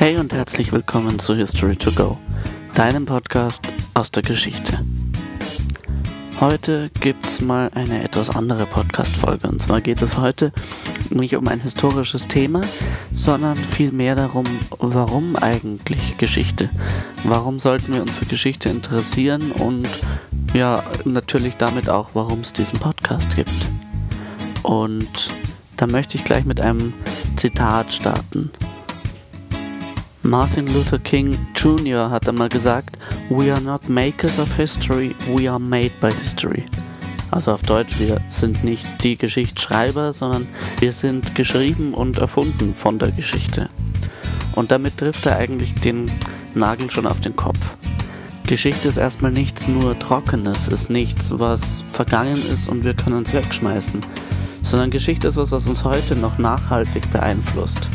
Hey und herzlich willkommen zu History to Go, deinem Podcast aus der Geschichte. Heute gibt's mal eine etwas andere Podcast-Folge. Und zwar geht es heute nicht um ein historisches Thema, sondern vielmehr darum, warum eigentlich Geschichte? Warum sollten wir uns für Geschichte interessieren und ja, natürlich damit auch, warum es diesen Podcast gibt. Und da möchte ich gleich mit einem Zitat starten. Martin Luther King Jr. hat einmal gesagt, We are not makers of history, we are made by history. Also auf Deutsch, wir sind nicht die Geschichtsschreiber, sondern wir sind geschrieben und erfunden von der Geschichte. Und damit trifft er eigentlich den Nagel schon auf den Kopf. Geschichte ist erstmal nichts nur Trockenes, ist nichts, was vergangen ist und wir können es wegschmeißen, sondern Geschichte ist was, was uns heute noch nachhaltig beeinflusst.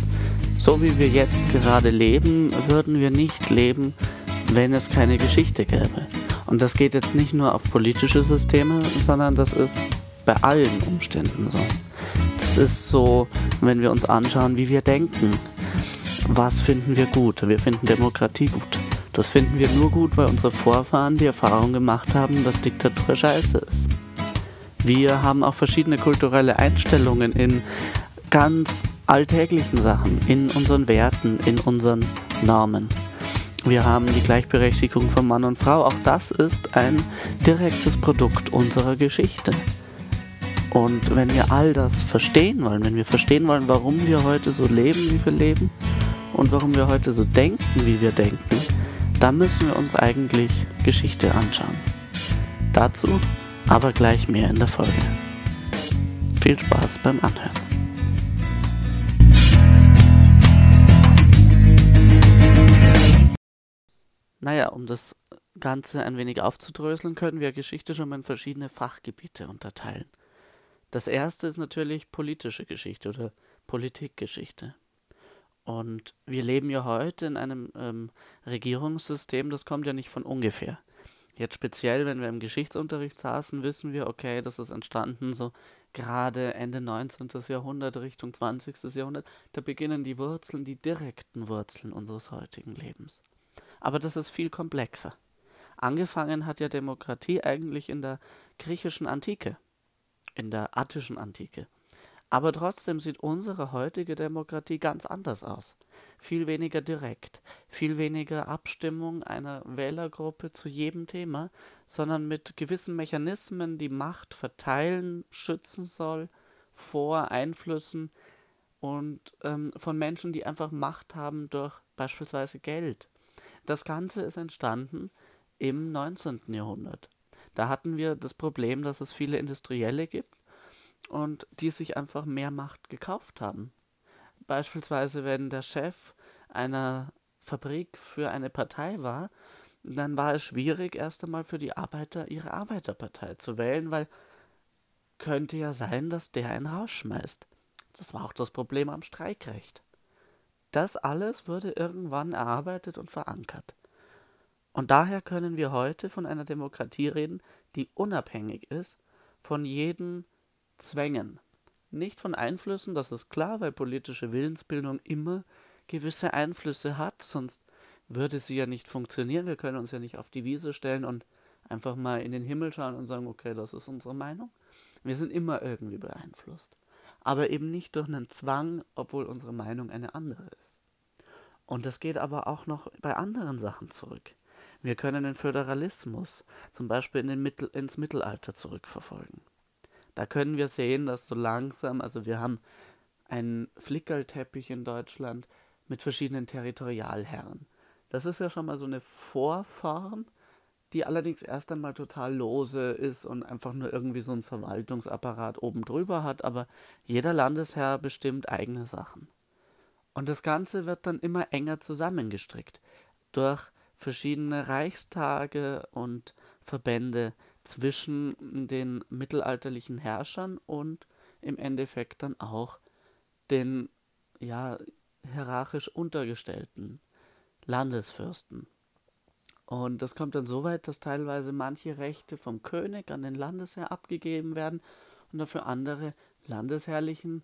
So wie wir jetzt gerade leben, würden wir nicht leben, wenn es keine Geschichte gäbe. Und das geht jetzt nicht nur auf politische Systeme, sondern das ist bei allen Umständen so. Das ist so, wenn wir uns anschauen, wie wir denken. Was finden wir gut? Wir finden Demokratie gut. Das finden wir nur gut, weil unsere Vorfahren die Erfahrung gemacht haben, dass Diktatur scheiße ist. Wir haben auch verschiedene kulturelle Einstellungen in ganz alltäglichen Sachen, in unseren Werten, in unseren Normen. Wir haben die Gleichberechtigung von Mann und Frau. Auch das ist ein direktes Produkt unserer Geschichte. Und wenn wir all das verstehen wollen, wenn wir verstehen wollen, warum wir heute so leben, wie wir leben und warum wir heute so denken, wie wir denken, dann müssen wir uns eigentlich Geschichte anschauen. Dazu aber gleich mehr in der Folge. Viel Spaß beim Anhören. Naja, um das Ganze ein wenig aufzudröseln, können wir Geschichte schon mal in verschiedene Fachgebiete unterteilen. Das erste ist natürlich politische Geschichte oder Politikgeschichte. Und wir leben ja heute in einem ähm, Regierungssystem, das kommt ja nicht von ungefähr. Jetzt speziell, wenn wir im Geschichtsunterricht saßen, wissen wir, okay, das ist entstanden so gerade Ende 19. Jahrhundert, Richtung 20. Jahrhundert. Da beginnen die Wurzeln, die direkten Wurzeln unseres heutigen Lebens. Aber das ist viel komplexer. Angefangen hat ja Demokratie eigentlich in der griechischen Antike, in der attischen Antike. Aber trotzdem sieht unsere heutige Demokratie ganz anders aus. Viel weniger direkt, viel weniger Abstimmung einer Wählergruppe zu jedem Thema, sondern mit gewissen Mechanismen, die Macht verteilen, schützen soll vor Einflüssen und ähm, von Menschen, die einfach Macht haben durch beispielsweise Geld das Ganze ist entstanden im 19. Jahrhundert. Da hatten wir das Problem, dass es viele Industrielle gibt und die sich einfach mehr Macht gekauft haben. Beispielsweise, wenn der Chef einer Fabrik für eine Partei war, dann war es schwierig, erst einmal für die Arbeiter ihre Arbeiterpartei zu wählen, weil könnte ja sein, dass der einen rausschmeißt. Das war auch das Problem am Streikrecht. Das alles wurde irgendwann erarbeitet und verankert. Und daher können wir heute von einer Demokratie reden, die unabhängig ist von jeden Zwängen. Nicht von Einflüssen, das ist klar, weil politische Willensbildung immer gewisse Einflüsse hat, sonst würde sie ja nicht funktionieren. Wir können uns ja nicht auf die Wiese stellen und einfach mal in den Himmel schauen und sagen, okay, das ist unsere Meinung. Wir sind immer irgendwie beeinflusst. Aber eben nicht durch einen Zwang, obwohl unsere Meinung eine andere ist. Und das geht aber auch noch bei anderen Sachen zurück. Wir können den Föderalismus zum Beispiel in den Mittel, ins Mittelalter zurückverfolgen. Da können wir sehen, dass so langsam, also wir haben einen Flickerlteppich in Deutschland mit verschiedenen Territorialherren. Das ist ja schon mal so eine Vorform, die allerdings erst einmal total lose ist und einfach nur irgendwie so einen Verwaltungsapparat oben drüber hat, aber jeder Landesherr bestimmt eigene Sachen. Und das Ganze wird dann immer enger zusammengestrickt durch verschiedene Reichstage und Verbände zwischen den mittelalterlichen Herrschern und im Endeffekt dann auch den ja hierarchisch untergestellten Landesfürsten. Und das kommt dann so weit, dass teilweise manche Rechte vom König an den Landesherr abgegeben werden und dafür andere landesherrlichen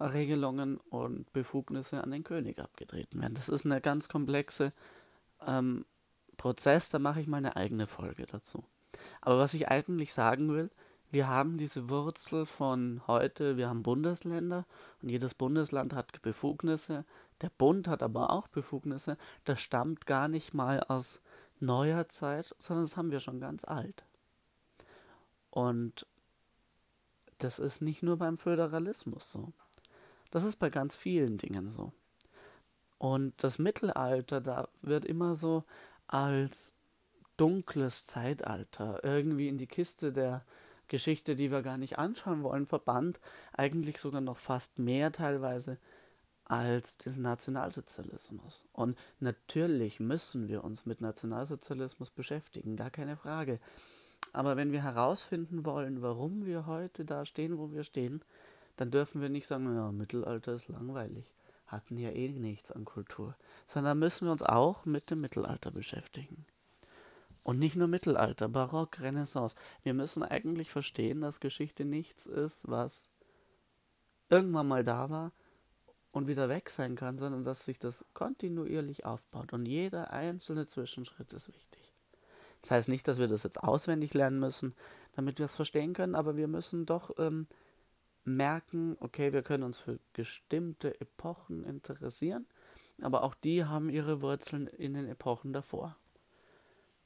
Regelungen und Befugnisse an den König abgetreten werden. Das ist eine ganz komplexe ähm, Prozess, da mache ich mal eine eigene Folge dazu. Aber was ich eigentlich sagen will, wir haben diese Wurzel von heute, wir haben Bundesländer und jedes Bundesland hat Befugnisse. Der Bund hat aber auch Befugnisse. Das stammt gar nicht mal aus neuer Zeit, sondern das haben wir schon ganz alt. Und das ist nicht nur beim Föderalismus so. Das ist bei ganz vielen Dingen so. Und das Mittelalter, da wird immer so als dunkles Zeitalter irgendwie in die Kiste der Geschichte, die wir gar nicht anschauen wollen, verbannt, eigentlich sogar noch fast mehr teilweise als des Nationalsozialismus. Und natürlich müssen wir uns mit Nationalsozialismus beschäftigen, gar keine Frage. Aber wenn wir herausfinden wollen, warum wir heute da stehen, wo wir stehen, dann dürfen wir nicht sagen, ja, Mittelalter ist langweilig, hatten ja eh nichts an Kultur, sondern müssen wir uns auch mit dem Mittelalter beschäftigen. Und nicht nur Mittelalter, Barock, Renaissance. Wir müssen eigentlich verstehen, dass Geschichte nichts ist, was irgendwann mal da war und wieder weg sein kann, sondern dass sich das kontinuierlich aufbaut. Und jeder einzelne Zwischenschritt ist wichtig. Das heißt nicht, dass wir das jetzt auswendig lernen müssen, damit wir es verstehen können, aber wir müssen doch ähm, merken, okay, wir können uns für bestimmte Epochen interessieren, aber auch die haben ihre Wurzeln in den Epochen davor.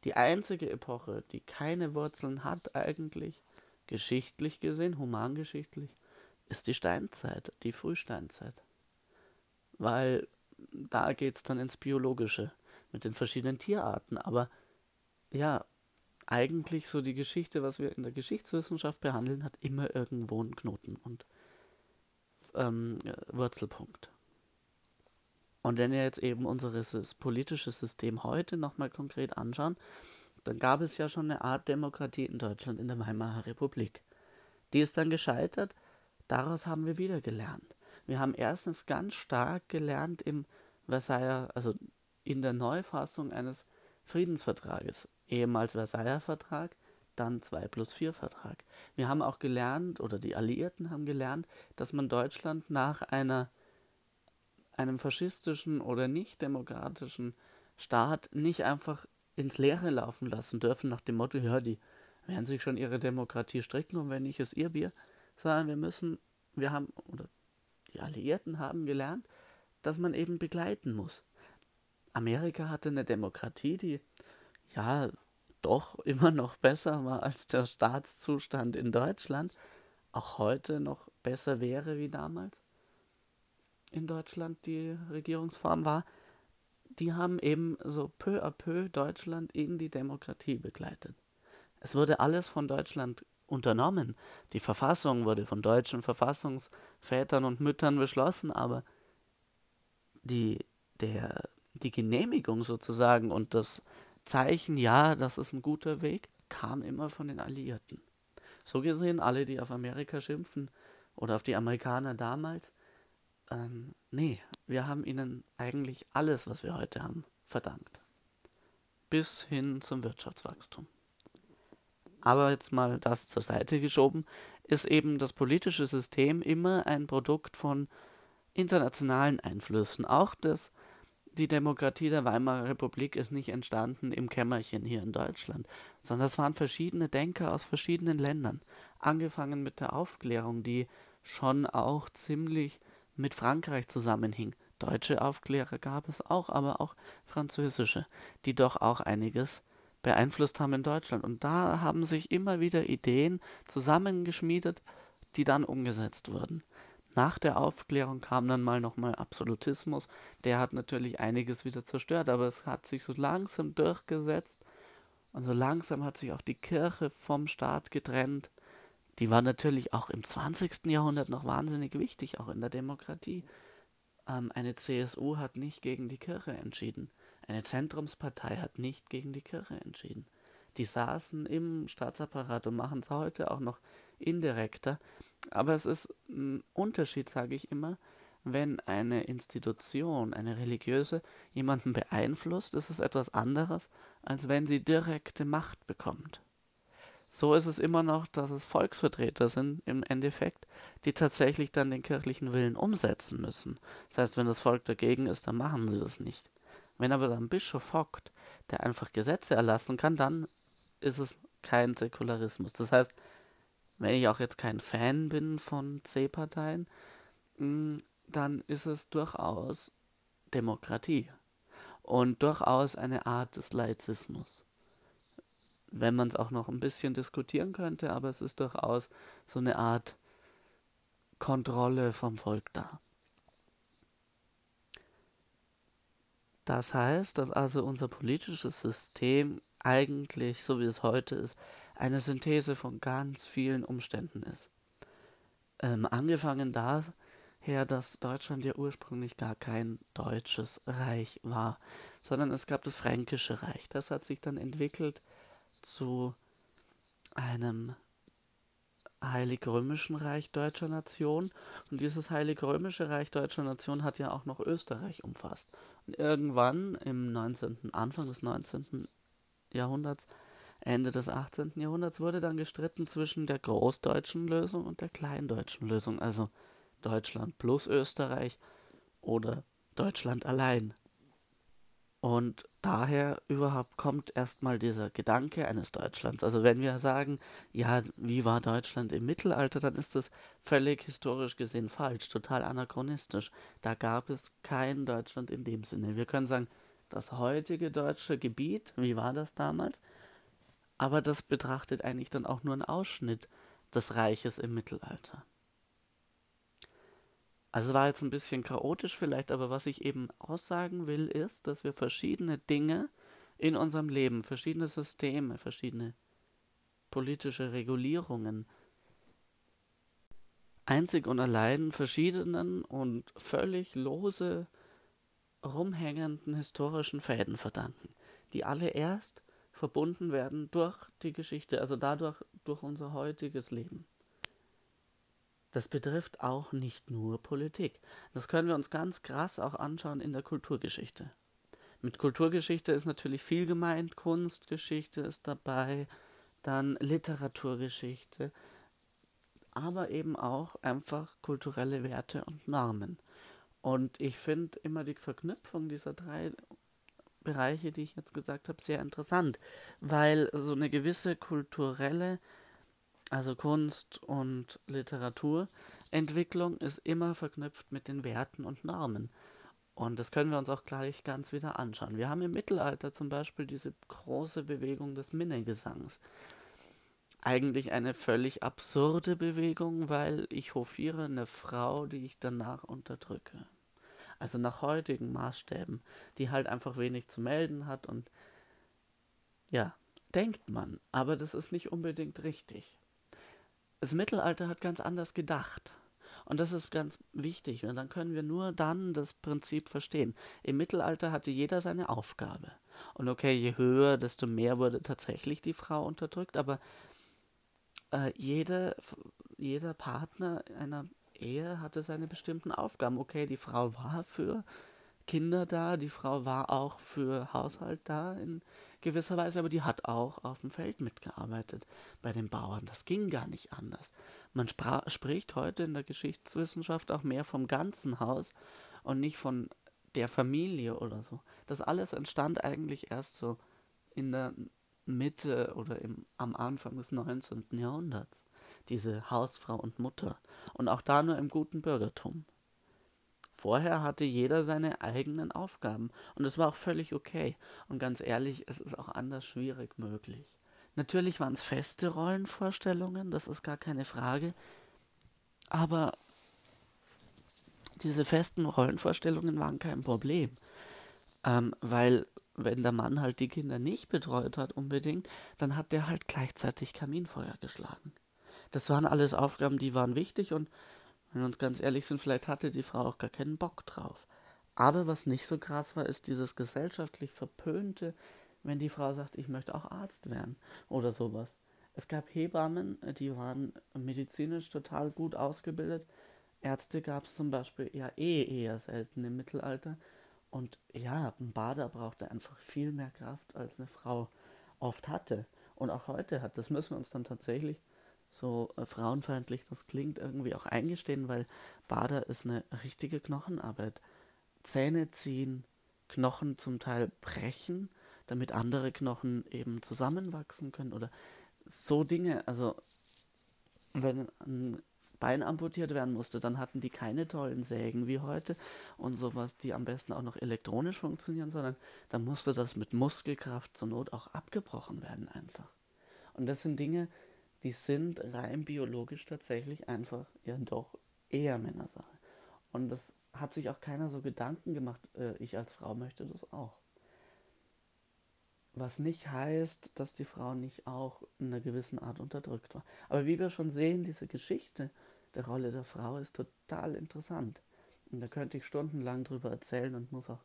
Die einzige Epoche, die keine Wurzeln hat eigentlich, geschichtlich gesehen, humangeschichtlich, ist die Steinzeit, die Frühsteinzeit. Weil da geht es dann ins Biologische mit den verschiedenen Tierarten. Aber ja, eigentlich so die Geschichte, was wir in der Geschichtswissenschaft behandeln, hat immer irgendwo einen Knoten und ähm, Wurzelpunkt. Und wenn wir jetzt eben unser politisches System heute nochmal konkret anschauen, dann gab es ja schon eine Art Demokratie in Deutschland in der Weimarer Republik. Die ist dann gescheitert, daraus haben wir wieder gelernt. Wir haben erstens ganz stark gelernt im Versailler, also in der Neufassung eines Friedensvertrages, ehemals Versailler Vertrag, dann 2 plus 4 Vertrag. Wir haben auch gelernt, oder die Alliierten haben gelernt, dass man Deutschland nach einer einem faschistischen oder nicht demokratischen Staat nicht einfach ins Leere laufen lassen dürfen, nach dem Motto, ja, die werden sich schon ihre Demokratie stricken und wenn nicht, ist ihr Bier, sondern wir müssen, wir haben, oder die Alliierten haben gelernt, dass man eben begleiten muss. Amerika hatte eine Demokratie, die ja doch immer noch besser war als der Staatszustand in Deutschland, auch heute noch besser wäre wie damals in Deutschland die Regierungsform war, die haben eben so peu à peu Deutschland in die Demokratie begleitet. Es wurde alles von Deutschland unternommen. Die Verfassung wurde von deutschen Verfassungsvätern und Müttern beschlossen, aber die, der, die Genehmigung sozusagen und das Zeichen, ja, das ist ein guter Weg, kam immer von den Alliierten. So gesehen, alle, die auf Amerika schimpfen oder auf die Amerikaner damals, ähm, nee, wir haben ihnen eigentlich alles, was wir heute haben, verdankt. Bis hin zum Wirtschaftswachstum. Aber jetzt mal das zur Seite geschoben, ist eben das politische System immer ein Produkt von internationalen Einflüssen. Auch das, die Demokratie der Weimarer Republik ist nicht entstanden im Kämmerchen hier in Deutschland, sondern es waren verschiedene Denker aus verschiedenen Ländern. Angefangen mit der Aufklärung, die schon auch ziemlich mit Frankreich zusammenhing. Deutsche Aufklärer gab es auch, aber auch französische, die doch auch einiges beeinflusst haben in Deutschland. Und da haben sich immer wieder Ideen zusammengeschmiedet, die dann umgesetzt wurden. Nach der Aufklärung kam dann mal nochmal Absolutismus. Der hat natürlich einiges wieder zerstört, aber es hat sich so langsam durchgesetzt. Und so langsam hat sich auch die Kirche vom Staat getrennt die war natürlich auch im 20. Jahrhundert noch wahnsinnig wichtig, auch in der Demokratie. Ähm, eine CSU hat nicht gegen die Kirche entschieden. Eine Zentrumspartei hat nicht gegen die Kirche entschieden. Die saßen im Staatsapparat und machen es heute auch noch indirekter. Aber es ist ein Unterschied, sage ich immer, wenn eine Institution, eine religiöse, jemanden beeinflusst, ist es etwas anderes, als wenn sie direkte Macht bekommt. so ist es immer noch, dass es Volksvertreter sind im Endeffekt, die tatsächlich dann den kirchlichen Willen umsetzen müssen. Das heißt, wenn das Volk dagegen ist, dann machen sie das nicht. Wenn aber dann Bischof hockt, der einfach Gesetze erlassen kann, dann ist es kein Säkularismus. Das heißt, wenn ich auch jetzt kein Fan bin von C-Parteien, mm, dann ist es durchaus Demokratie und durchaus eine Art des Laizismus. Wenn man es auch noch ein bisschen diskutieren könnte, aber es ist durchaus so eine Art Kontrolle vom Volk da. Das heißt, dass also unser politisches System eigentlich, so wie es heute ist, eine Synthese von ganz vielen Umständen ist. Ähm, angefangen daher, dass Deutschland ja ursprünglich gar kein deutsches Reich war, sondern es gab das Fränkische Reich. Das hat sich dann entwickelt zu einem Heilig-Römischen Reich deutscher Nation. Und dieses Heilig-Römische Reich deutscher Nation hat ja auch noch Österreich umfasst. Und irgendwann im 19., Anfang des 19. Jahrhunderts, Ende des 18. Jahrhunderts wurde dann gestritten zwischen der großdeutschen Lösung und der kleindeutschen Lösung. Also Deutschland plus Österreich oder Deutschland allein. Und daher überhaupt kommt erstmal dieser Gedanke eines Deutschlands. Also wenn wir sagen, ja, wie war Deutschland im Mittelalter, dann ist das völlig historisch gesehen falsch, total anachronistisch. Da gab es kein Deutschland in dem Sinne. Wir können sagen, das heutige deutsche Gebiet, wie war das damals? Aber das betrachtet eigentlich dann auch nur einen Ausschnitt des Reiches im Mittelalter. Also war jetzt ein bisschen chaotisch vielleicht, aber was ich eben aussagen will, ist, dass wir verschiedene Dinge in unserem Leben, verschiedene Systeme, verschiedene politische Regulierungen einzig und allein verschiedenen und völlig lose rumhängenden historischen Fäden verdanken, die alle erst verbunden werden durch die Geschichte, also dadurch durch unser heutiges Leben. Das betrifft auch nicht nur Politik. Das können wir uns ganz krass auch anschauen in der Kulturgeschichte. Mit Kulturgeschichte ist natürlich viel gemeint, Kunstgeschichte ist dabei, dann Literaturgeschichte, aber eben auch einfach kulturelle Werte und Normen. Und ich finde immer die Verknüpfung dieser drei Bereiche, die ich jetzt gesagt habe, sehr interessant, weil so eine gewisse kulturelle also Kunst und Literaturentwicklung ist immer verknüpft mit den Werten und Normen. Und das können wir uns auch gleich ganz wieder anschauen. Wir haben im Mittelalter zum Beispiel diese große Bewegung des Minnegesangs. Eigentlich eine völlig absurde Bewegung, weil ich hofiere eine Frau, die ich danach unterdrücke. Also nach heutigen Maßstäben, die halt einfach wenig zu melden hat und ja, denkt man, aber das ist nicht unbedingt richtig das Mittelalter hat ganz anders gedacht. Und das ist ganz wichtig. Und dann können wir nur dann das Prinzip verstehen. Im Mittelalter hatte jeder seine Aufgabe. Und okay, je höher, desto mehr wurde tatsächlich die Frau unterdrückt. Aber äh, jede, jeder Partner einer Ehe hatte seine bestimmten Aufgaben. Okay, die Frau war für Kinder da, die Frau war auch für Haushalt da in gewisser Weise, aber die hat auch auf dem Feld mitgearbeitet bei den Bauern. Das ging gar nicht anders. Man spricht heute in der Geschichtswissenschaft auch mehr vom ganzen Haus und nicht von der Familie oder so. Das alles entstand eigentlich erst so in der Mitte oder im, am Anfang des 19. Jahrhunderts. Diese Hausfrau und Mutter. Und auch da nur im guten Bürgertum. Vorher hatte jeder seine eigenen Aufgaben und es war auch völlig okay. Und ganz ehrlich, es ist auch anders schwierig möglich. Natürlich waren es feste Rollenvorstellungen, das ist gar keine Frage. Aber diese festen Rollenvorstellungen waren kein Problem. Ähm, weil wenn der Mann halt die Kinder nicht betreut hat unbedingt, dann hat der halt gleichzeitig Kaminfeuer geschlagen. Das waren alles Aufgaben, die waren wichtig und wenn wir uns ganz ehrlich sind, vielleicht hatte die Frau auch gar keinen Bock drauf. Aber was nicht so krass war, ist dieses gesellschaftlich Verpönte, wenn die Frau sagt, ich möchte auch Arzt werden oder sowas. Es gab Hebammen, die waren medizinisch total gut ausgebildet. Ärzte gab es zum Beispiel ja eh eher selten im Mittelalter. Und ja, ein Bader brauchte einfach viel mehr Kraft, als eine Frau oft hatte. und auch heute hat. Das müssen wir uns dann tatsächlich so äh, frauenfeindlich das klingt, irgendwie auch eingestehen, weil Bader ist eine richtige Knochenarbeit. Zähne ziehen, Knochen zum Teil brechen, damit andere Knochen eben zusammenwachsen können oder so Dinge. Also wenn ein Bein amputiert werden musste, dann hatten die keine tollen Sägen wie heute und sowas, die am besten auch noch elektronisch funktionieren, sondern dann musste das mit Muskelkraft zur Not auch abgebrochen werden einfach. Und das sind Dinge, die sind rein biologisch tatsächlich einfach ja doch eher Männersache. Und das hat sich auch keiner so Gedanken gemacht, äh, ich als Frau möchte das auch. Was nicht heißt, dass die Frau nicht auch in einer gewissen Art unterdrückt war. Aber wie wir schon sehen, diese Geschichte der Rolle der Frau ist total interessant. Und da könnte ich stundenlang drüber erzählen und muss auch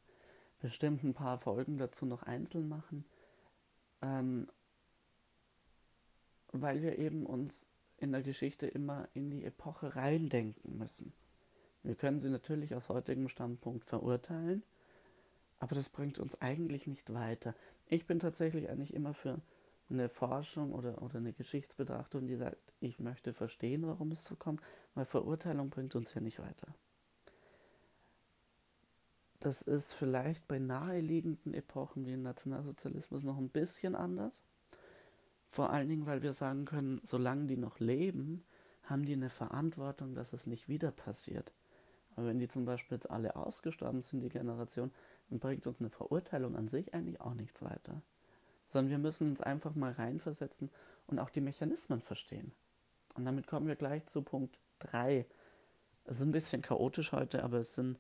bestimmt ein paar Folgen dazu noch einzeln machen. Ähm, weil wir eben uns in der Geschichte immer in die Epoche reindenken müssen. Wir können sie natürlich aus heutigem Standpunkt verurteilen, aber das bringt uns eigentlich nicht weiter. Ich bin tatsächlich eigentlich immer für eine Forschung oder, oder eine Geschichtsbetrachtung, die sagt, ich möchte verstehen, warum es so kommt, weil Verurteilung bringt uns ja nicht weiter. Das ist vielleicht bei naheliegenden Epochen wie dem Nationalsozialismus noch ein bisschen anders. Vor allen Dingen, weil wir sagen können, solange die noch leben, haben die eine Verantwortung, dass es nicht wieder passiert. Aber wenn die zum Beispiel jetzt alle ausgestorben sind, die Generation, dann bringt uns eine Verurteilung an sich eigentlich auch nichts weiter. Sondern wir müssen uns einfach mal reinversetzen und auch die Mechanismen verstehen. Und damit kommen wir gleich zu Punkt 3. Es ist ein bisschen chaotisch heute, aber es sind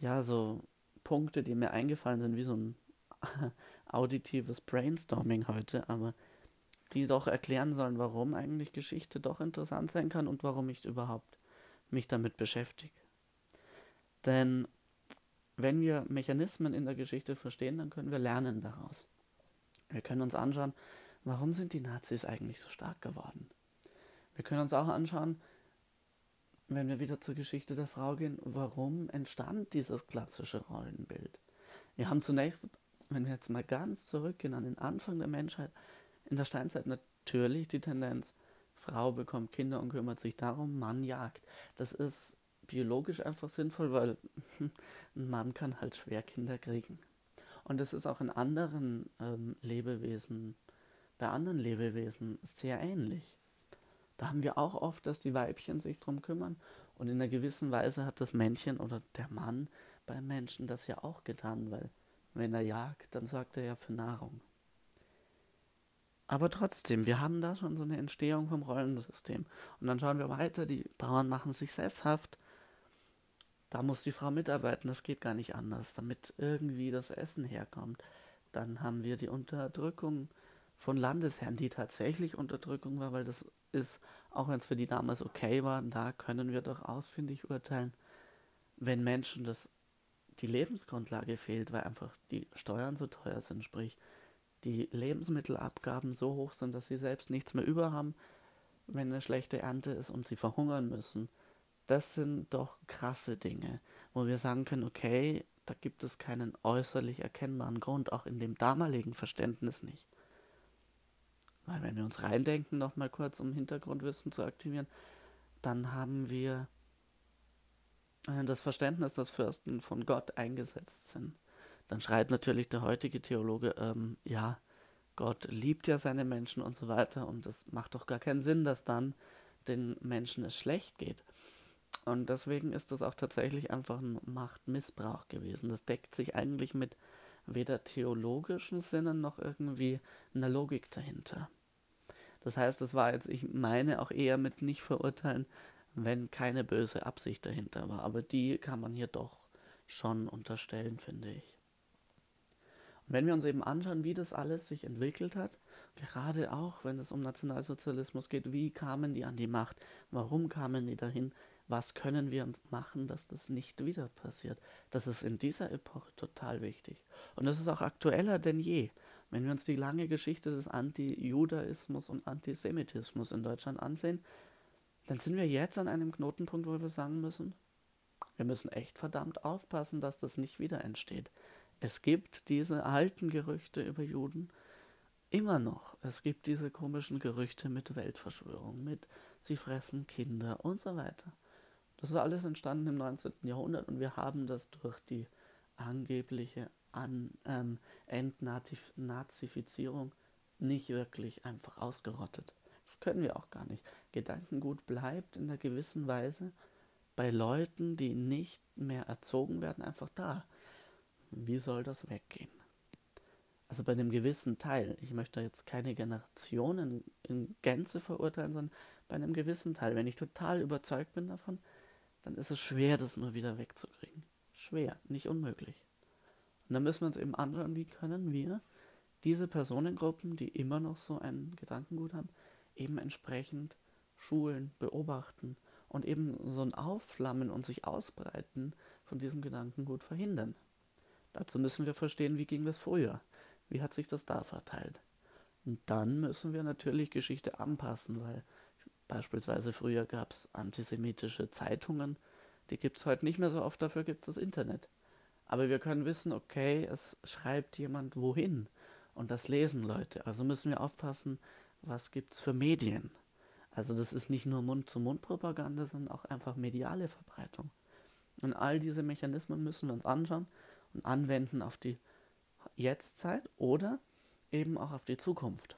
ja so Punkte, die mir eingefallen sind, wie so ein auditives Brainstorming heute. Aber die doch erklären sollen, warum eigentlich Geschichte doch interessant sein kann und warum ich überhaupt mich damit beschäftige. Denn wenn wir Mechanismen in der Geschichte verstehen, dann können wir lernen daraus. Wir können uns anschauen, warum sind die Nazis eigentlich so stark geworden. Wir können uns auch anschauen, wenn wir wieder zur Geschichte der Frau gehen, warum entstand dieses klassische Rollenbild. Wir haben zunächst, wenn wir jetzt mal ganz zurückgehen an den Anfang der Menschheit, in der Steinzeit natürlich die Tendenz, Frau bekommt Kinder und kümmert sich darum, Mann jagt. Das ist biologisch einfach sinnvoll, weil ein Mann kann halt schwer Kinder kriegen. Und das ist auch in anderen ähm, Lebewesen, bei anderen Lebewesen sehr ähnlich. Da haben wir auch oft, dass die Weibchen sich drum kümmern und in einer gewissen Weise hat das Männchen oder der Mann beim Menschen das ja auch getan, weil wenn er jagt, dann sorgt er ja für Nahrung. Aber trotzdem, wir haben da schon so eine Entstehung vom Rollensystem. Und dann schauen wir weiter, die Bauern machen sich sesshaft. Da muss die Frau mitarbeiten, das geht gar nicht anders, damit irgendwie das Essen herkommt. Dann haben wir die Unterdrückung von Landesherren, die tatsächlich Unterdrückung war, weil das ist, auch wenn es für die damals okay war, da können wir doch ausfindig urteilen, wenn Menschen das die Lebensgrundlage fehlt, weil einfach die Steuern so teuer sind, sprich die Lebensmittelabgaben so hoch sind, dass sie selbst nichts mehr über haben, wenn eine schlechte Ernte ist und sie verhungern müssen. Das sind doch krasse Dinge, wo wir sagen können, okay, da gibt es keinen äußerlich erkennbaren Grund, auch in dem damaligen Verständnis nicht. Weil wenn wir uns reindenken, nochmal kurz um Hintergrundwissen zu aktivieren, dann haben wir äh, das Verständnis, dass Fürsten von Gott eingesetzt sind dann schreibt natürlich der heutige Theologe, ähm, ja, Gott liebt ja seine Menschen und so weiter und es macht doch gar keinen Sinn, dass dann den Menschen es schlecht geht. Und deswegen ist das auch tatsächlich einfach ein Machtmissbrauch gewesen. Das deckt sich eigentlich mit weder theologischen Sinnen noch irgendwie einer Logik dahinter. Das heißt, es war jetzt, ich meine auch eher mit nicht verurteilen, wenn keine böse Absicht dahinter war. Aber die kann man hier doch schon unterstellen, finde ich. Und wenn wir uns eben anschauen, wie das alles sich entwickelt hat, gerade auch wenn es um Nationalsozialismus geht, wie kamen die an die Macht, warum kamen die dahin, was können wir machen, dass das nicht wieder passiert. Das ist in dieser Epoche total wichtig. Und das ist auch aktueller denn je. Wenn wir uns die lange Geschichte des Anti-Judaismus und Antisemitismus in Deutschland ansehen, dann sind wir jetzt an einem Knotenpunkt, wo wir sagen müssen, wir müssen echt verdammt aufpassen, dass das nicht wieder entsteht. Es gibt diese alten Gerüchte über Juden immer noch, es gibt diese komischen Gerüchte mit Weltverschwörung, mit sie fressen Kinder und so weiter. Das ist alles entstanden im 19. Jahrhundert und wir haben das durch die angebliche An ähm, Entnazifizierung nicht wirklich einfach ausgerottet. Das können wir auch gar nicht. Gedankengut bleibt in einer gewissen Weise bei Leuten, die nicht mehr erzogen werden, einfach da. Wie soll das weggehen? Also bei einem gewissen Teil, ich möchte jetzt keine Generationen in Gänze verurteilen, sondern bei einem gewissen Teil, wenn ich total überzeugt bin davon, dann ist es schwer, das nur wieder wegzukriegen. Schwer, nicht unmöglich. Und dann müssen wir uns eben anschauen, wie können wir diese Personengruppen, die immer noch so ein Gedankengut haben, eben entsprechend schulen, beobachten und eben so ein Aufflammen und sich ausbreiten von diesem Gedankengut verhindern. Dazu müssen wir verstehen, wie ging das früher. Wie hat sich das da verteilt? Und dann müssen wir natürlich Geschichte anpassen, weil beispielsweise früher gab es antisemitische Zeitungen, die gibt es heute nicht mehr so oft, dafür gibt es das Internet. Aber wir können wissen, okay, es schreibt jemand wohin und das lesen Leute. Also müssen wir aufpassen, was gibt es für Medien. Also das ist nicht nur Mund-zu-Mund-Propaganda, sondern auch einfach mediale Verbreitung. Und all diese Mechanismen müssen wir uns anschauen und anwenden auf die Jetztzeit oder eben auch auf die Zukunft.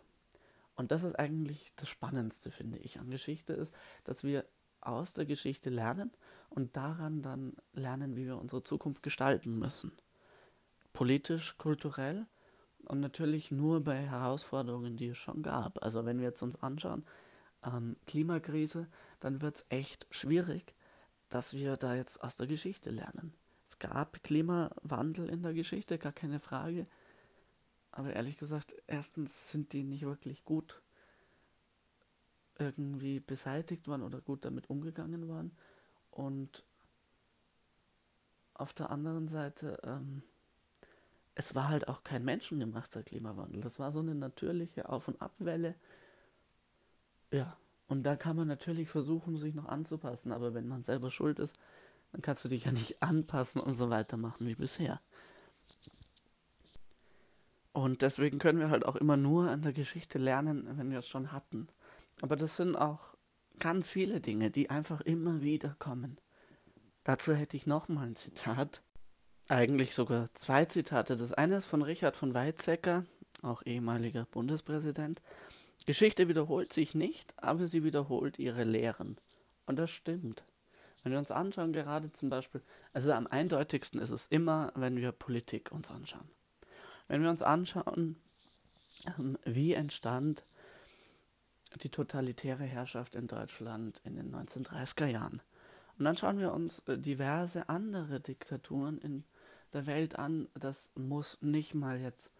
Und das ist eigentlich das Spannendste, finde ich, an Geschichte, ist, dass wir aus der Geschichte lernen und daran dann lernen, wie wir unsere Zukunft gestalten müssen. Politisch, kulturell und natürlich nur bei Herausforderungen, die es schon gab. Also wenn wir jetzt uns anschauen, ähm, Klimakrise, dann wird es echt schwierig, dass wir da jetzt aus der Geschichte lernen. Es gab Klimawandel in der Geschichte, gar keine Frage. Aber ehrlich gesagt, erstens sind die nicht wirklich gut irgendwie beseitigt worden oder gut damit umgegangen worden. Und auf der anderen Seite, ähm, es war halt auch kein menschengemachter Klimawandel. Das war so eine natürliche Auf- und Abwelle. Ja, und da kann man natürlich versuchen, sich noch anzupassen. Aber wenn man selber schuld ist, dann kannst du dich ja nicht anpassen und so weitermachen wie bisher. Und deswegen können wir halt auch immer nur an der Geschichte lernen, wenn wir es schon hatten. Aber das sind auch ganz viele Dinge, die einfach immer wieder kommen. Dazu hätte ich nochmal ein Zitat. Eigentlich sogar zwei Zitate. Das eine ist von Richard von Weizsäcker, auch ehemaliger Bundespräsident. Geschichte wiederholt sich nicht, aber sie wiederholt ihre Lehren. Und das stimmt. Wenn wir uns anschauen, gerade zum Beispiel, also am eindeutigsten ist es immer, wenn wir Politik uns anschauen. Wenn wir uns anschauen, ähm, wie entstand die totalitäre Herrschaft in Deutschland in den 1930er Jahren. Und dann schauen wir uns äh, diverse andere Diktaturen in der Welt an. Das muss nicht mal jetzt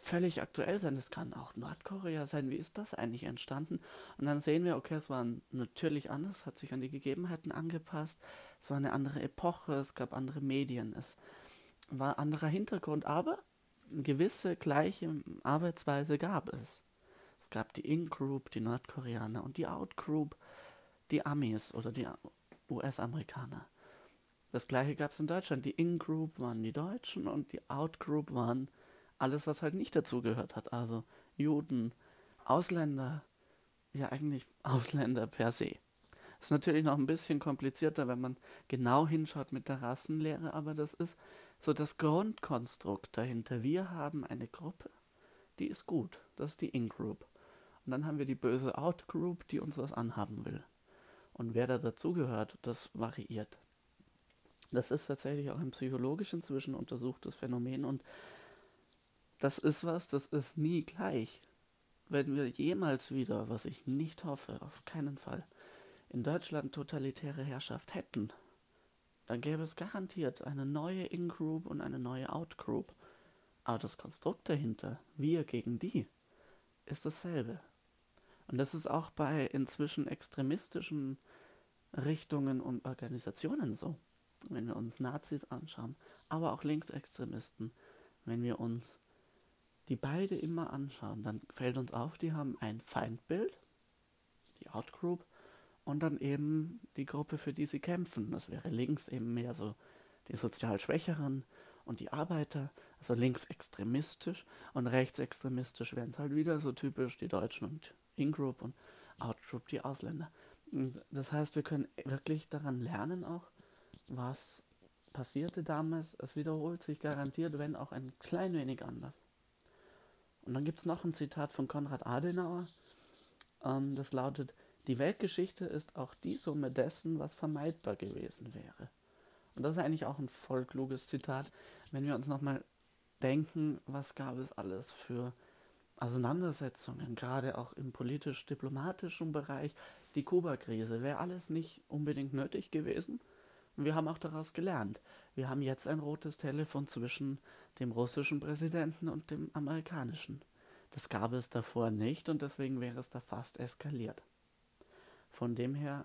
völlig aktuell sein. Das kann auch Nordkorea sein. Wie ist das eigentlich entstanden? Und dann sehen wir, okay, es war natürlich anders, hat sich an die Gegebenheiten angepasst. Es war eine andere Epoche, es gab andere Medien, es war anderer Hintergrund, aber eine gewisse gleiche Arbeitsweise gab es. Es gab die In-Group, die Nordkoreaner und die Out-Group, die Amis oder die US-Amerikaner. Das gleiche gab es in Deutschland. Die In-Group waren die Deutschen und die Out-Group waren alles, was halt nicht dazugehört hat. Also Juden, Ausländer, ja eigentlich Ausländer per se. Ist natürlich noch ein bisschen komplizierter, wenn man genau hinschaut mit der Rassenlehre, aber das ist so das Grundkonstrukt dahinter. Wir haben eine Gruppe, die ist gut. Das ist die In-Group. Und dann haben wir die böse Out-Group, die uns was anhaben will. Und wer da dazugehört, das variiert. Das ist tatsächlich auch ein psychologisch inzwischen untersuchtes Phänomen und das ist was, das ist nie gleich. Wenn wir jemals wieder, was ich nicht hoffe, auf keinen Fall, in Deutschland totalitäre Herrschaft hätten, dann gäbe es garantiert eine neue In-Group und eine neue Out-Group. Aber das Konstrukt dahinter, wir gegen die, ist dasselbe. Und das ist auch bei inzwischen extremistischen Richtungen und Organisationen so. Wenn wir uns Nazis anschauen, aber auch Linksextremisten, wenn wir uns die beide immer anschauen, dann fällt uns auf, die haben ein Feindbild, die Outgroup, und dann eben die Gruppe, für die sie kämpfen. Das wäre links eben mehr so die sozial Schwächeren und die Arbeiter, also linksextremistisch und rechtsextremistisch wären es halt wieder so typisch die Deutschen und In-Group und Out-Group die Ausländer. Das heißt, wir können wirklich daran lernen auch, was passierte damals. Es wiederholt sich garantiert, wenn auch ein klein wenig anders. Und dann gibt es noch ein Zitat von Konrad Adenauer, ähm, das lautet, die Weltgeschichte ist auch die Summe dessen, was vermeidbar gewesen wäre. Und das ist eigentlich auch ein voll kluges Zitat, wenn wir uns nochmal denken, was gab es alles für Auseinandersetzungen, gerade auch im politisch-diplomatischen Bereich. Die Kuba-Krise wäre alles nicht unbedingt nötig gewesen. Und wir haben auch daraus gelernt. Wir haben jetzt ein rotes Telefon zwischen dem russischen Präsidenten und dem amerikanischen. Das gab es davor nicht und deswegen wäre es da fast eskaliert. Von dem her,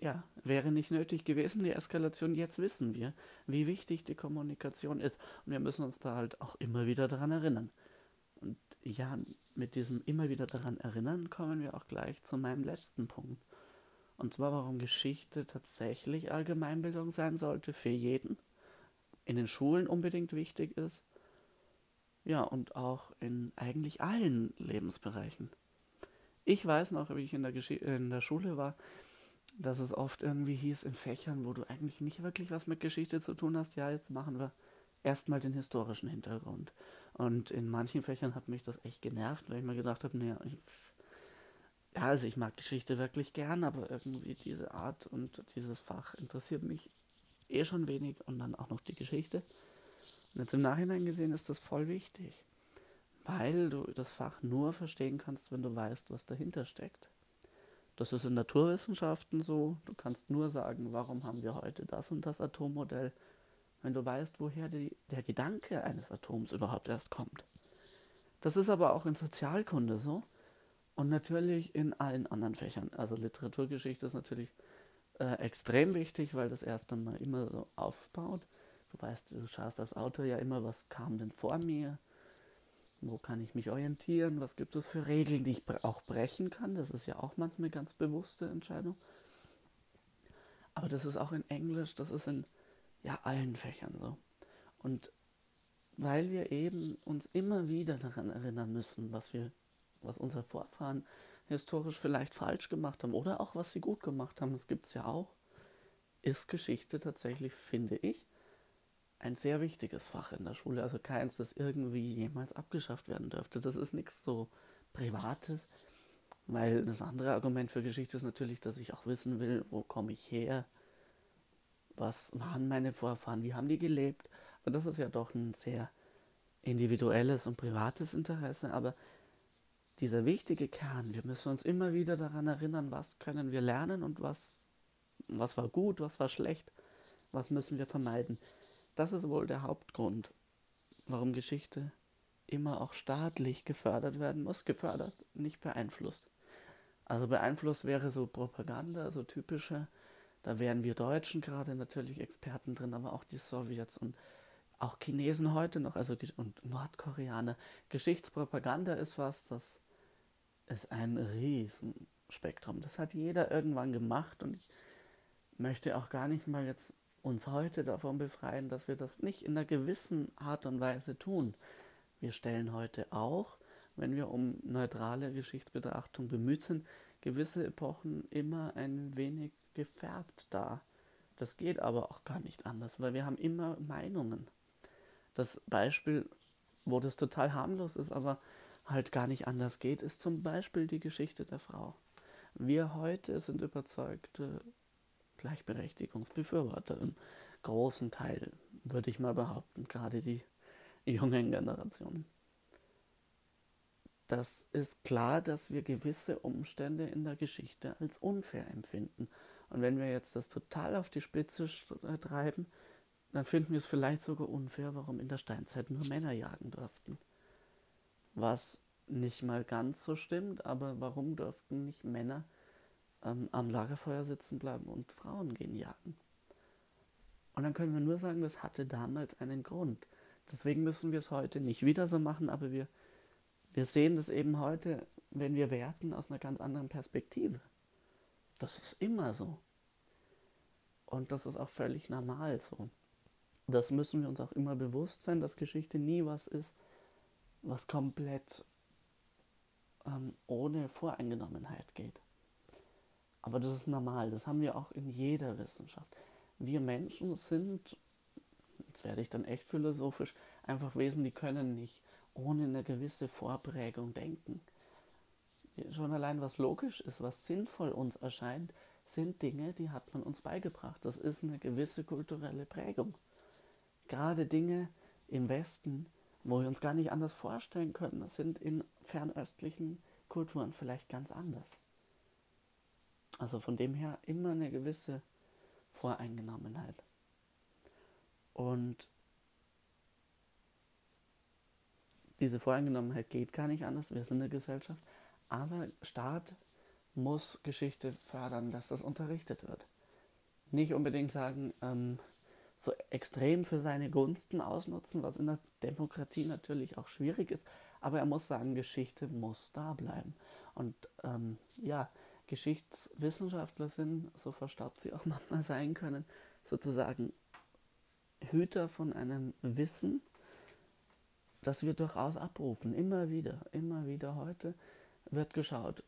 ja, wäre nicht nötig gewesen, die Eskalation. Jetzt wissen wir, wie wichtig die Kommunikation ist. Und wir müssen uns da halt auch immer wieder daran erinnern. Und ja, mit diesem immer wieder daran erinnern kommen wir auch gleich zu meinem letzten Punkt. Und zwar, warum Geschichte tatsächlich Allgemeinbildung sein sollte für jeden, in den Schulen unbedingt wichtig ist, ja, und auch in eigentlich allen Lebensbereichen. Ich weiß noch, wie ich in der, Gesch in der Schule war, dass es oft irgendwie hieß in Fächern, wo du eigentlich nicht wirklich was mit Geschichte zu tun hast, ja, jetzt machen wir erstmal den historischen Hintergrund. Und in manchen Fächern hat mich das echt genervt, weil ich mir gedacht habe, naja, ich, ja, also ich mag Geschichte wirklich gern, aber irgendwie diese Art und dieses Fach interessiert mich eh schon wenig und dann auch noch die Geschichte. Und jetzt im Nachhinein gesehen ist das voll wichtig, weil du das Fach nur verstehen kannst, wenn du weißt, was dahinter steckt. Das ist in Naturwissenschaften so. Du kannst nur sagen, warum haben wir heute das und das Atommodell, wenn du weißt, woher die, der Gedanke eines Atoms überhaupt erst kommt. Das ist aber auch in Sozialkunde so und natürlich in allen anderen Fächern. Also Literaturgeschichte ist natürlich äh, extrem wichtig, weil das erst einmal immer so aufbaut. Du weißt, du schaust als Autor ja immer, was kam denn vor mir, wo kann ich mich orientieren, was gibt es für Regeln, die ich auch brechen kann. Das ist ja auch manchmal eine ganz bewusste Entscheidung. Aber das ist auch in Englisch, das ist in ja, allen Fächern so. Und weil wir eben uns immer wieder daran erinnern müssen, was wir, was unsere Vorfahren historisch vielleicht falsch gemacht haben oder auch was sie gut gemacht haben, das gibt es ja auch, ist Geschichte tatsächlich, finde ich, ein sehr wichtiges Fach in der Schule, also keins, das irgendwie jemals abgeschafft werden dürfte. Das ist nichts so Privates, weil das andere Argument für Geschichte ist natürlich, dass ich auch wissen will, wo komme ich her, was waren meine Vorfahren, wie haben die gelebt. Aber das ist ja doch ein sehr individuelles und privates Interesse, aber dieser wichtige Kern, wir müssen uns immer wieder daran erinnern, was können wir lernen und was, was war gut, was war schlecht, was müssen wir vermeiden. Das ist wohl der Hauptgrund, warum Geschichte immer auch staatlich gefördert werden muss. Gefördert, nicht beeinflusst. Also beeinflusst wäre so Propaganda, so typische. Da wären wir Deutschen gerade natürlich Experten drin, aber auch die Sowjets und auch Chinesen heute noch, also und Nordkoreaner. Geschichtspropaganda ist was, das ist ein Riesenspektrum. Das hat jeder irgendwann gemacht und ich möchte auch gar nicht mal jetzt uns heute davon befreien, dass wir das nicht in einer gewissen Art und Weise tun. Wir stellen heute auch, wenn wir um neutrale Geschichtsbetrachtung bemüht sind, gewisse Epochen immer ein wenig gefärbt dar. Das geht aber auch gar nicht anders, weil wir haben immer Meinungen. Das Beispiel, wo das total harmlos ist, aber halt gar nicht anders geht, ist zum Beispiel die Geschichte der Frau. Wir heute sind überzeugte Gleichberechtigungsbefürworter im großen Teil, würde ich mal behaupten, gerade die jungen Generationen. Das ist klar, dass wir gewisse Umstände in der Geschichte als unfair empfinden. Und wenn wir jetzt das total auf die Spitze treiben, dann finden wir es vielleicht sogar unfair, warum in der Steinzeit nur Männer jagen durften. Was nicht mal ganz so stimmt, aber warum durften nicht Männer ähm, am Lagerfeuer sitzen bleiben und Frauen gehen jagen. Und dann können wir nur sagen, das hatte damals einen Grund. Deswegen müssen wir es heute nicht wieder so machen, aber wir, wir sehen das eben heute, wenn wir werten, aus einer ganz anderen Perspektive. Das ist immer so. Und das ist auch völlig normal so. das müssen wir uns auch immer bewusst sein, dass Geschichte nie was ist, was komplett ähm, ohne Voreingenommenheit geht. Aber das ist normal, das haben wir auch in jeder Wissenschaft. Wir Menschen sind, jetzt werde ich dann echt philosophisch, einfach Wesen, die können nicht ohne eine gewisse Vorprägung denken. Schon allein was logisch ist, was sinnvoll uns erscheint, sind Dinge, die hat man uns beigebracht. Das ist eine gewisse kulturelle Prägung. Gerade Dinge im Westen, wo wir uns gar nicht anders vorstellen können, sind in fernöstlichen Kulturen vielleicht ganz anders. Also von dem her immer eine gewisse Voreingenommenheit. Und diese Voreingenommenheit geht gar nicht anders, wir sind eine Gesellschaft, aber Staat muss Geschichte fördern, dass das unterrichtet wird. Nicht unbedingt sagen, ähm, so extrem für seine Gunsten ausnutzen, was in der Demokratie natürlich auch schwierig ist, aber er muss sagen, Geschichte muss da bleiben. Und ähm, ja, Geschichtswissenschaftler sind, so verstaubt sie auch manchmal sein können, sozusagen Hüter von einem Wissen, das wir durchaus abrufen. Immer wieder, immer wieder heute wird geschaut,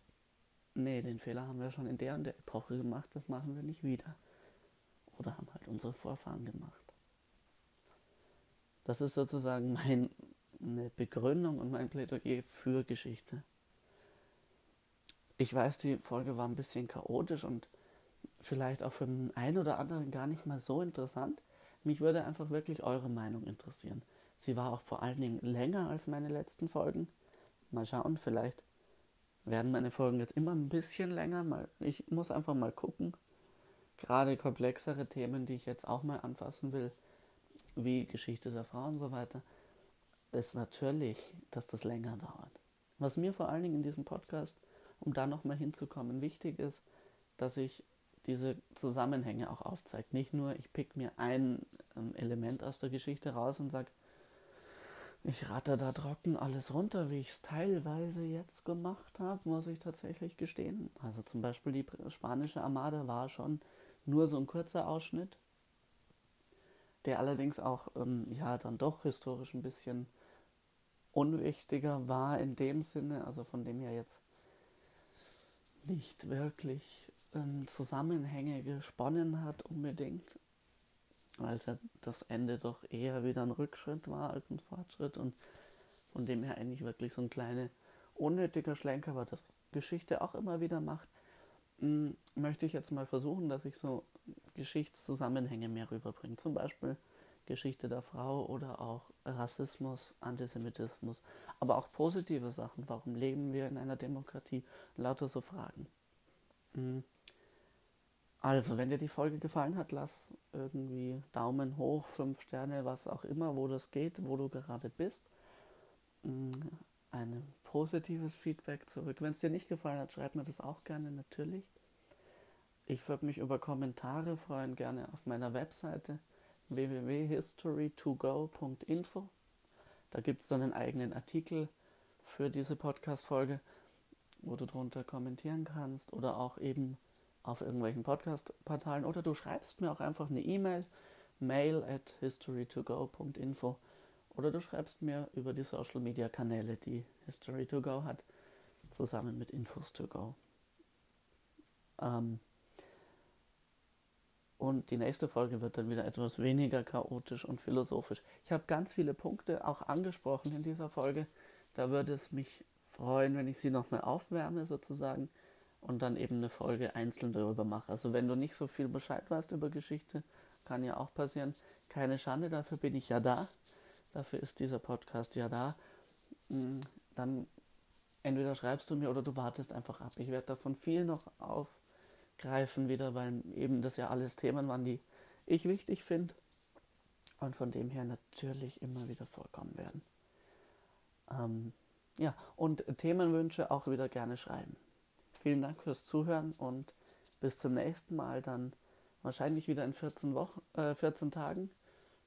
nee, den Fehler haben wir schon in der und der Epoche gemacht, das machen wir nicht wieder. Oder haben halt unsere Vorfahren gemacht. Das ist sozusagen meine Begründung und mein Plädoyer für Geschichte. Ich weiß, die Folge war ein bisschen chaotisch und vielleicht auch für den einen oder anderen gar nicht mal so interessant. Mich würde einfach wirklich eure Meinung interessieren. Sie war auch vor allen Dingen länger als meine letzten Folgen. Mal schauen, vielleicht werden meine Folgen jetzt immer ein bisschen länger. Mal, ich muss einfach mal gucken. Gerade komplexere Themen, die ich jetzt auch mal anfassen will, wie Geschichte der Frau und so weiter, ist natürlich, dass das länger dauert. Was mir vor allen Dingen in diesem Podcast, um da nochmal hinzukommen, wichtig ist, dass ich diese Zusammenhänge auch aufzeige. Nicht nur, ich pick mir ein ähm, Element aus der Geschichte raus und sage, ich ratter da trocken alles runter, wie ich es teilweise jetzt gemacht habe, muss ich tatsächlich gestehen. Also zum Beispiel die spanische Armada war schon nur so ein kurzer Ausschnitt der allerdings auch ähm, ja dann doch historisch ein bisschen unwichtiger war in dem Sinne, also von dem ja jetzt nicht wirklich ähm, Zusammenhänge gesponnen hat unbedingt, weil ja das Ende doch eher wieder ein Rückschritt war als ein Fortschritt und von dem her eigentlich wirklich so ein kleiner unnötiger Schlenker, war das Geschichte auch immer wieder macht, hm, möchte ich jetzt mal versuchen, dass ich so Geschichtszusammenhänge mehr rüberbringe. Zum Beispiel Geschichte der Frau oder auch Rassismus, Antisemitismus, aber auch positive Sachen. Warum leben wir in einer Demokratie? Lauter so Fragen. Hm. Also, wenn dir die Folge gefallen hat, lass irgendwie Daumen hoch, fünf Sterne, was auch immer, wo das geht, wo du gerade bist. Hm, ein positives Feedback zurück. Wenn es dir nicht gefallen hat, schreib mir das auch gerne natürlich. Ich würde mich über Kommentare freuen, gerne auf meiner Webseite www.history2go.info. Da gibt es dann einen eigenen Artikel für diese Podcast-Folge, wo du drunter kommentieren kannst oder auch eben auf irgendwelchen Podcast-Portalen oder du schreibst mir auch einfach eine E-Mail, mail at history2go.info oder du schreibst mir über die Social-Media-Kanäle, die History2go hat, zusammen mit Infos2go. Ähm, und die nächste Folge wird dann wieder etwas weniger chaotisch und philosophisch. Ich habe ganz viele Punkte auch angesprochen in dieser Folge. Da würde es mich freuen, wenn ich sie nochmal aufwärme sozusagen und dann eben eine Folge einzeln darüber mache. Also wenn du nicht so viel Bescheid weißt über Geschichte, kann ja auch passieren. Keine Schande, dafür bin ich ja da. Dafür ist dieser Podcast ja da. Hm, dann entweder schreibst du mir oder du wartest einfach ab. Ich werde davon viel noch auf greifen wieder, weil eben das ja alles Themen waren, die ich wichtig finde und von dem her natürlich immer wieder vorkommen werden. Ähm, ja, und Themenwünsche auch wieder gerne schreiben. Vielen Dank fürs Zuhören und bis zum nächsten Mal dann wahrscheinlich wieder in 14, Wochen, äh, 14 Tagen.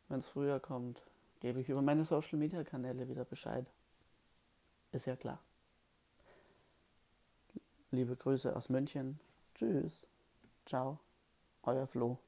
Wenn es früher kommt, gebe ich über meine Social Media Kanäle wieder Bescheid. Ist ja klar. Liebe Grüße aus München. Tschüss. Ciao. Euer Flo.